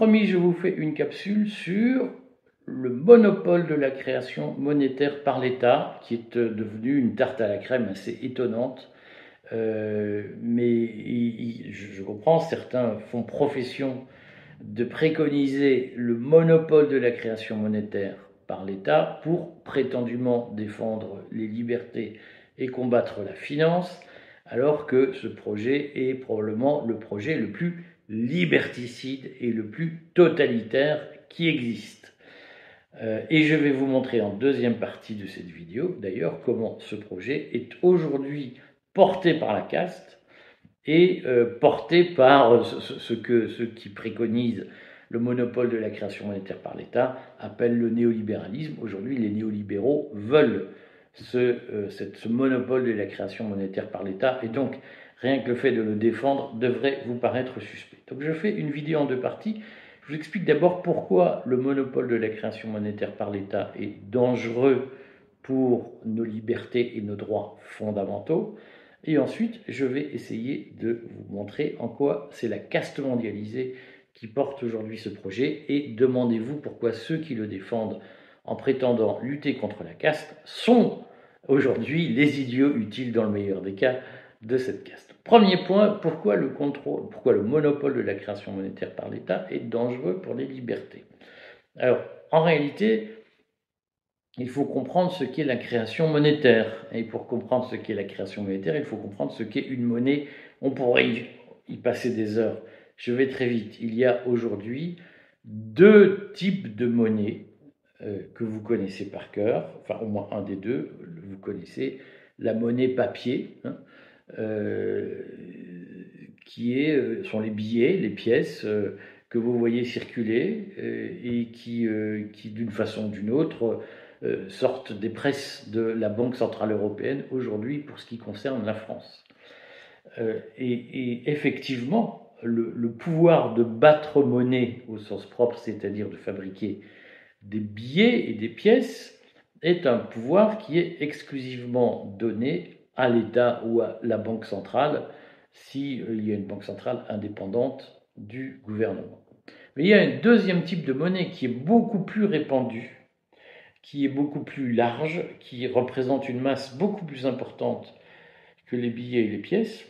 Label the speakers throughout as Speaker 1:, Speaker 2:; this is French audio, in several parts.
Speaker 1: Promis, je vous fais une capsule sur le monopole de la création monétaire par l'État, qui est euh, devenu une tarte à la crème assez étonnante. Euh, mais je comprends, certains font profession de préconiser le monopole de la création monétaire par l'État pour prétendument défendre les libertés et combattre la finance, alors que ce projet est probablement le projet le plus liberticide et le plus totalitaire qui existe. Euh, et je vais vous montrer en deuxième partie de cette vidéo, d'ailleurs, comment ce projet est aujourd'hui porté par la caste et euh, porté par ce, que ceux qui préconisent le monopole de la création monétaire par l'État appellent le néolibéralisme. Aujourd'hui, les néolibéraux veulent euh, ce monopole de la création monétaire par l'État et donc rien que le fait de le défendre devrait vous paraître suspect. Donc je fais une vidéo en deux parties. Je vous explique d'abord pourquoi le monopole de la création monétaire par l'État est dangereux pour nos libertés et nos droits fondamentaux. Et ensuite, je vais essayer de vous montrer en quoi c'est la caste mondialisée qui porte aujourd'hui ce projet. Et demandez-vous pourquoi ceux qui le défendent en prétendant lutter contre la caste sont aujourd'hui les idiots utiles dans le meilleur des cas de cette caste. Premier point, pourquoi le contrôle, pourquoi le monopole de la création monétaire par l'État est dangereux pour les libertés? Alors, en réalité, il faut comprendre ce qu'est la création monétaire. Et pour comprendre ce qu'est la création monétaire, il faut comprendre ce qu'est une monnaie. On pourrait y passer des heures. Je vais très vite. Il y a aujourd'hui deux types de monnaies euh, que vous connaissez par cœur, enfin au moins un des deux, vous connaissez la monnaie papier, hein, qui est, euh, sont les billets, les pièces euh, que vous voyez circuler et qui, qui d'une façon ou d'une autre, sortent des presses de la Banque Centrale Européenne aujourd'hui pour ce qui concerne la France. Et, effectivement, le, le, pouvoir de battre monnaie au sens propre, c'est-à-dire de fabriquer des billets et des pièces, est un pouvoir qui est exclusivement donné à l'État ou à la Banque centrale s'il y a une banque centrale indépendante du gouvernement. Mais il y a un deuxième type de monnaie qui est beaucoup plus répandu, qui est beaucoup plus large, qui représente une masse beaucoup plus importante que les billets et les pièces.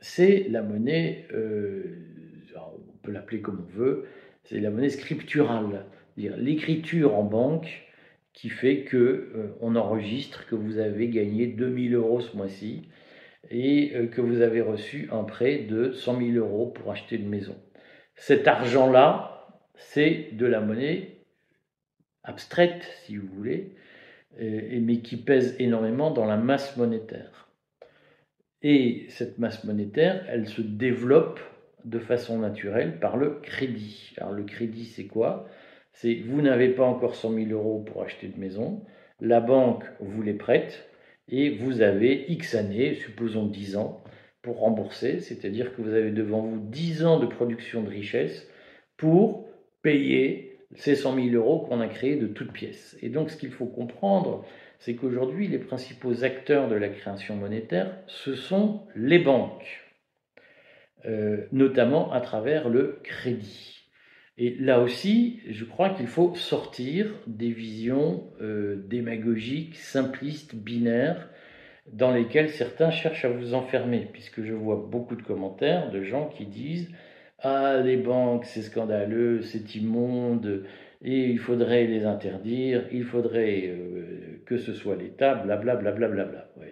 Speaker 1: C'est la monnaie, euh, on peut l'appeler comme on veut, c'est la monnaie scripturale, l'écriture en banque qui fait que euh, on enregistre que vous avez gagné 2000 euros ce mois-ci et euh, que vous avez reçu un prêt de 100 000 euros pour acheter une maison. Cet argent-là, c'est de la monnaie abstraite, si vous voulez, mais qui pèse énormément dans la masse monétaire. Et cette masse monétaire, elle se développe de façon naturelle par le crédit. Alors le crédit, c'est quoi? C'est vous n'avez pas encore 100 000 euros pour acheter une maison, la banque vous les prête et vous avez X années, supposons 10 ans, pour rembourser, c'est-à-dire que vous avez devant vous 10 ans de production de richesse pour payer ces 100 000 euros qu'on a créés de toutes pièces. Et donc ce qu'il faut comprendre, c'est qu'aujourd'hui, les principaux acteurs de la création monétaire, ce sont les banques, euh, notamment à travers le crédit. Et là aussi, je crois qu'il faut sortir des visions euh, démagogiques, simplistes, binaires, dans lesquelles certains cherchent à vous enfermer, puisque je vois beaucoup de commentaires de gens qui disent Ah, les banques, c'est scandaleux, c'est immonde, et il faudrait les interdire, il faudrait euh, que ce soit l'État, blablabla. Bla, bla, bla, bla.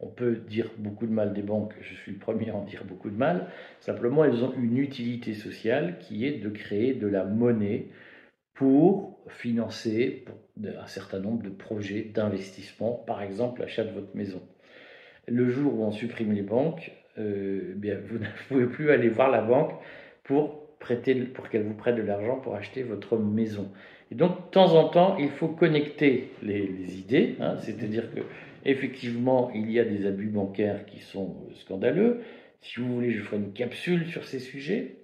Speaker 1: On peut dire beaucoup de mal des banques, je suis le premier à en dire beaucoup de mal. Simplement, elles ont une utilité sociale qui est de créer de la monnaie pour financer un certain nombre de projets d'investissement, par exemple l'achat de votre maison. Le jour où on supprime les banques, euh, bien, vous ne pouvez plus aller voir la banque pour prêter, pour qu'elle vous prête de l'argent pour acheter votre maison. Et donc, de temps en temps, il faut connecter les, idées, hein, c'est-à-dire que Effectivement, il y a des abus bancaires qui sont euh, scandaleux. Si vous voulez, je ferai une capsule sur ces sujets.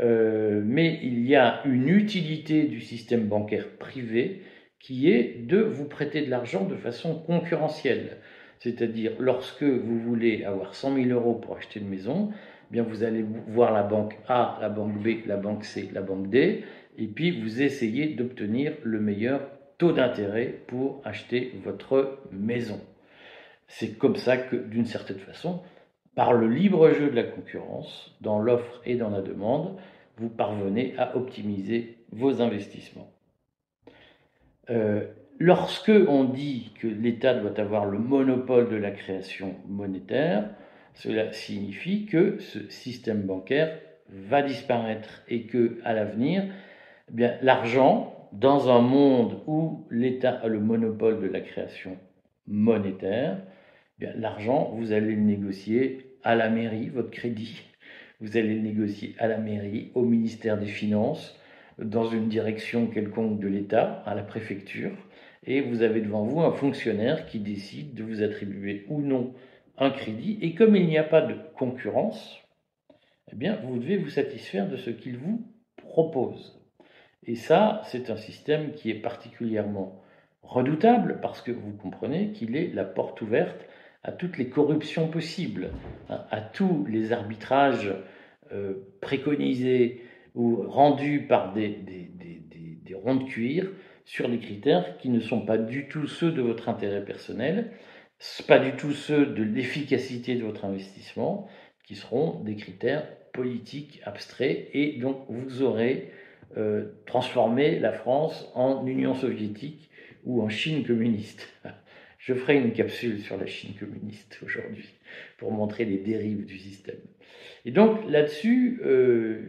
Speaker 1: Euh, mais il y a une utilité du système bancaire privé qui est de vous prêter de l'argent de façon concurrentielle. C'est-à-dire, lorsque vous voulez avoir 100 000 euros pour acheter une maison, bien vous allez voir la banque A, la banque B, la banque C, la banque D, et puis vous essayez d'obtenir le meilleur taux d'intérêt pour acheter votre maison. C'est comme ça que, d'une certaine façon, par le libre jeu de la concurrence, dans l'offre et dans la demande, vous parvenez à optimiser vos investissements. Euh, lorsque on dit que l'État doit avoir le monopole de la création monétaire, cela signifie que ce système bancaire va disparaître et que à l'avenir, eh l'argent dans un monde où l'État a le monopole de la création monétaire, eh l'argent vous allez le négocier à la mairie, votre crédit, vous allez le négocier à la mairie, au ministère des Finances, dans une direction quelconque de l'État, à la préfecture, et vous avez devant vous un fonctionnaire qui décide de vous attribuer ou non un crédit, et comme il n'y a pas de concurrence, eh bien, vous devez vous satisfaire de ce qu'il vous propose. Et ça, c'est un système qui est particulièrement redoutable parce que vous comprenez qu'il est la porte ouverte à toutes les corruptions possibles, à, tous les arbitrages euh, préconisés ou rendus par des, des, des, des, ronds de cuir sur des critères qui ne sont pas du tout ceux de votre intérêt personnel, pas du tout ceux de l'efficacité de votre investissement, qui seront des critères politiques abstraits, et donc vous aurez euh, transformé la France en Union soviétique ou en Chine communiste. Je ferai une capsule sur la Chine communiste aujourd'hui pour montrer les dérives du système. Et donc là-dessus, euh,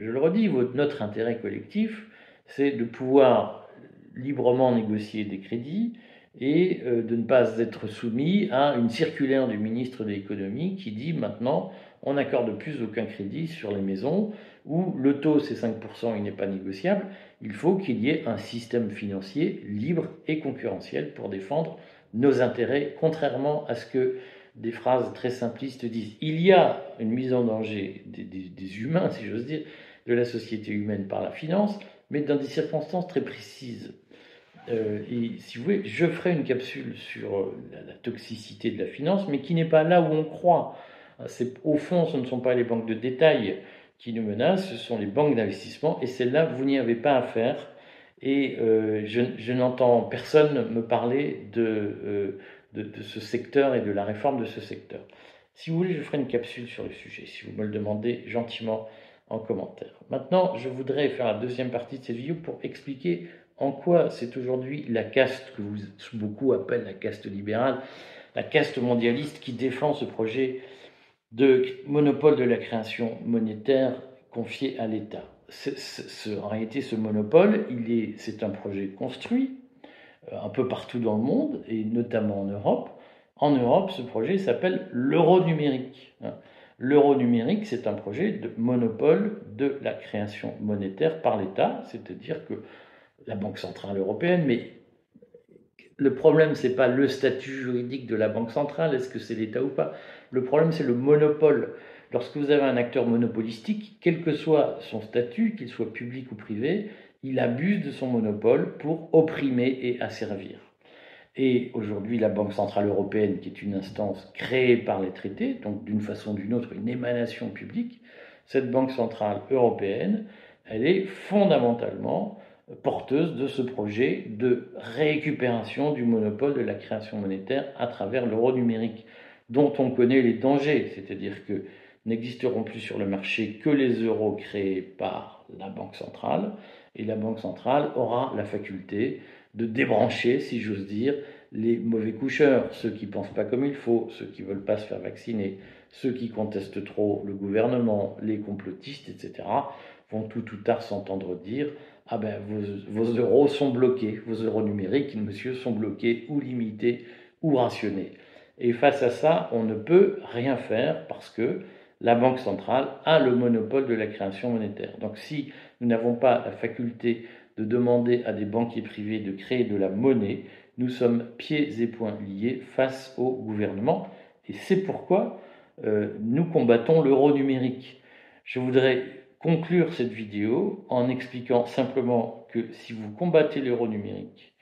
Speaker 1: je, le redis, notre intérêt collectif, c'est de pouvoir librement négocier des crédits et euh, de ne pas être soumis à une circulaire du ministre de l'économie qui dit maintenant on n'accorde plus aucun crédit sur les maisons où le taux c'est 5%, il n'est pas négociable, il faut qu'il y ait un système financier libre et concurrentiel pour défendre nos intérêts, contrairement à ce que des phrases très simplistes disent. Il y a une mise en danger des, humains, si j'ose dire, de la société humaine par la finance, mais dans des circonstances très précises. Euh, et si vous voulez, je ferai une capsule sur la, toxicité de la finance, mais qui n'est pas là où on croit. Au fond, ce ne sont pas les banques de détail qui nous menacent, ce sont les banques d'investissement, et celles-là, vous n'y avez pas affaire. Et euh, je, n'entends personne me parler euh, de, de, ce secteur et de la réforme de ce secteur. Si vous voulez, je ferai une capsule sur le sujet, si vous me le demandez gentiment en commentaire. Maintenant, je voudrais faire la deuxième partie de cette vidéo pour expliquer en quoi c'est aujourd'hui la caste que vous, beaucoup appellent la caste libérale, la caste mondialiste qui défend ce projet de monopole de la création monétaire confié à l'État. En réalité, ce monopole, c'est un projet construit euh, un peu partout dans le monde, et notamment en Europe. En Europe, ce projet s'appelle l'euro numérique. Hein. L'euro numérique, c'est un projet de monopole de la création monétaire par l'État, c'est-à-dire que la Banque centrale européenne, mais le problème, c'est pas le statut juridique de la Banque centrale, est-ce que c'est l'État ou pas? Le problème, c'est le monopole. Lorsque vous avez un acteur monopolistique, quel que soit son statut, qu'il soit public ou privé, il abuse de son monopole pour opprimer et asservir. Et aujourd'hui, la Banque Centrale Européenne, qui est une instance créée par les traités, donc d'une façon ou d'une autre une émanation publique, cette Banque Centrale Européenne, elle est fondamentalement porteuse de ce projet de récupération du monopole de la création monétaire à travers l'euro numérique, dont on connaît les dangers, c'est-à-dire que n'existeront plus sur le marché que les euros créés par la Banque centrale, et la Banque centrale aura la faculté de débrancher, si j'ose dire, les mauvais coucheurs, ceux qui pensent pas comme il faut, ceux qui veulent pas se faire vacciner, ceux qui contestent trop le gouvernement, les complotistes, etc., vont tout ou tard s'entendre dire ah ben vos, euros sont bloqués, vos euros numériques, monsieur, sont bloqués ou limités ou rationnés. Et face à ça, on ne peut rien faire parce que la Banque centrale a le monopole de la création monétaire. Donc si nous n'avons pas la faculté de demander à des banquiers privés de créer de la monnaie, nous sommes pieds et poings liés face au gouvernement. Et c'est pourquoi euh, nous combattons l'euro numérique. Je voudrais conclure cette vidéo en expliquant simplement que si vous combattez l'euro numérique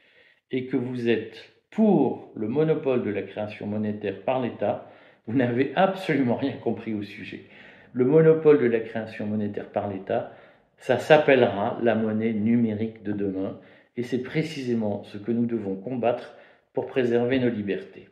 Speaker 1: et que vous êtes pour le monopole de la création monétaire par l'État, vous n'avez absolument rien compris au sujet. le monopole de la création monétaire par l'État, ça s'appellera la monnaie numérique de demain, et c'est précisément ce que nous devons combattre pour préserver nos libertés.